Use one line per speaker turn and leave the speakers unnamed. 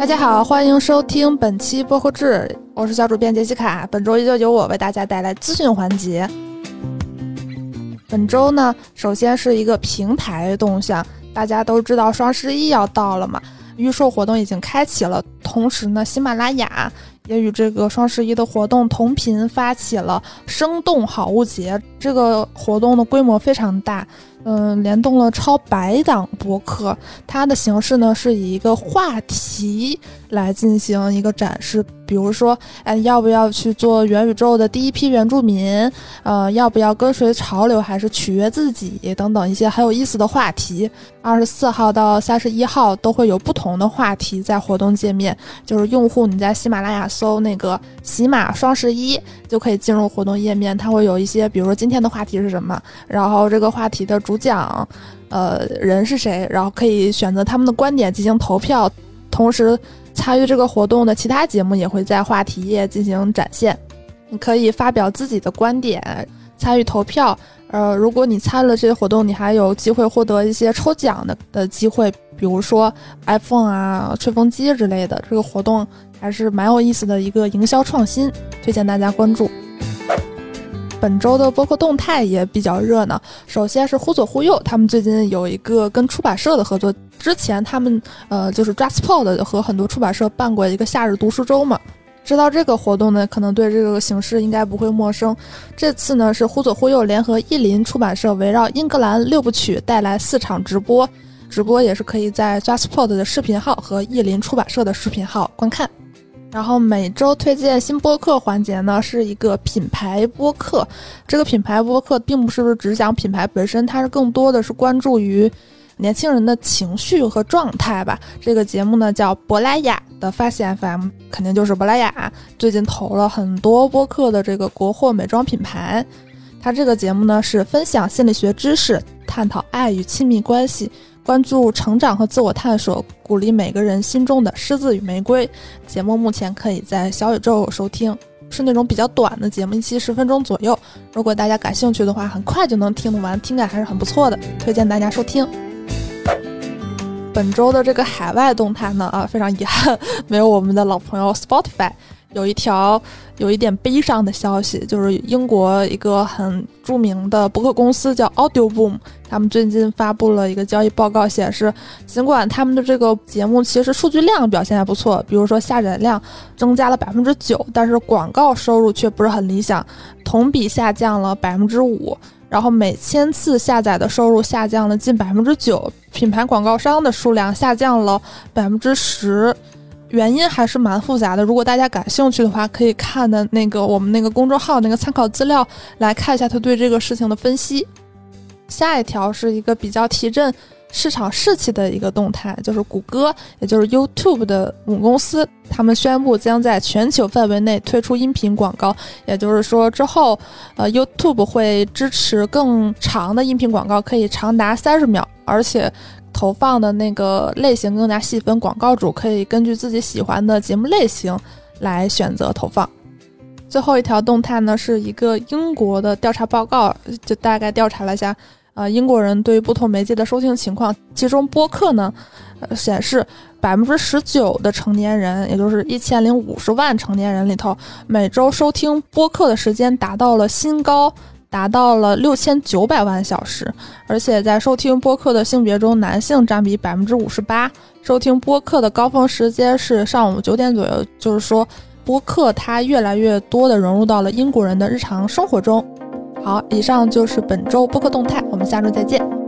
大家好，欢迎收听本期播客志，我是小主编杰西卡。本周依旧由我为大家带来资讯环节。本周呢，首先是一个平台动向，大家都知道双十一要到了嘛，预售活动已经开启了。同时呢，喜马拉雅也与这个双十一的活动同频发起了生动好物节，这个活动的规模非常大。嗯，联动了超百档博客，它的形式呢是以一个话题来进行一个展示，比如说，哎，要不要去做元宇宙的第一批原住民？呃，要不要跟随潮流，还是取悦自己？等等一些很有意思的话题。二十四号到三十一号都会有不同的话题在活动界面，就是用户你在喜马拉雅搜那个“喜马双十一”就可以进入活动页面，它会有一些，比如说今天的话题是什么，然后这个话题的。主讲，呃，人是谁？然后可以选择他们的观点进行投票，同时参与这个活动的其他节目也会在话题页进行展现。你可以发表自己的观点，参与投票。呃，如果你参了这些活动，你还有机会获得一些抽奖的的机会，比如说 iPhone 啊、吹风机之类的。这个活动还是蛮有意思的一个营销创新，推荐大家关注。本周的播客动态也比较热闹。首先是忽左忽右，他们最近有一个跟出版社的合作。之前他们呃就是 JustPod 和很多出版社办过一个夏日读书周嘛。知道这个活动呢，可能对这个形式应该不会陌生。这次呢是忽左忽右联合译林出版社，围绕英格兰六部曲带来四场直播，直播也是可以在 JustPod 的视频号和译林出版社的视频号观看。然后每周推荐新播客环节呢，是一个品牌播客。这个品牌播客并不是只讲品牌本身，它是更多的是关注于年轻人的情绪和状态吧。这个节目呢叫珀莱雅的发现 FM，肯定就是珀莱雅最近投了很多播客的这个国货美妆品牌。它这个节目呢是分享心理学知识，探讨爱与亲密关系。关注成长和自我探索，鼓励每个人心中的狮子与玫瑰。节目目前可以在小宇宙收听，是那种比较短的节目，一期十分钟左右。如果大家感兴趣的话，很快就能听得完，听感还是很不错的，推荐大家收听。本周的这个海外动态呢，啊，非常遗憾，没有我们的老朋友 Spotify。有一条有一点悲伤的消息，就是英国一个很著名的博客公司叫 Audio Boom，他们最近发布了一个交易报告，显示尽管他们的这个节目其实数据量表现还不错，比如说下载量增加了百分之九，但是广告收入却不是很理想，同比下降了百分之五，然后每千次下载的收入下降了近百分之九，品牌广告商的数量下降了百分之十。原因还是蛮复杂的，如果大家感兴趣的话，可以看的那个我们那个公众号那个参考资料来看一下他对这个事情的分析。下一条是一个比较提振市场士气的一个动态，就是谷歌，也就是 YouTube 的母公司，他们宣布将在全球范围内推出音频广告，也就是说之后，呃，YouTube 会支持更长的音频广告，可以长达三十秒，而且。投放的那个类型更加细分，广告主可以根据自己喜欢的节目类型来选择投放。最后一条动态呢，是一个英国的调查报告，就大概调查了一下，呃，英国人对于不同媒介的收听情况。其中播客呢，呃显示百分之十九的成年人，也就是一千零五十万成年人里头，每周收听播客的时间达到了新高。达到了六千九百万小时，而且在收听播客的性别中，男性占比百分之五十八。收听播客的高峰时间是上午九点左右，就是说，播客它越来越多的融入到了英国人的日常生活中。好，以上就是本周播客动态，我们下周再见。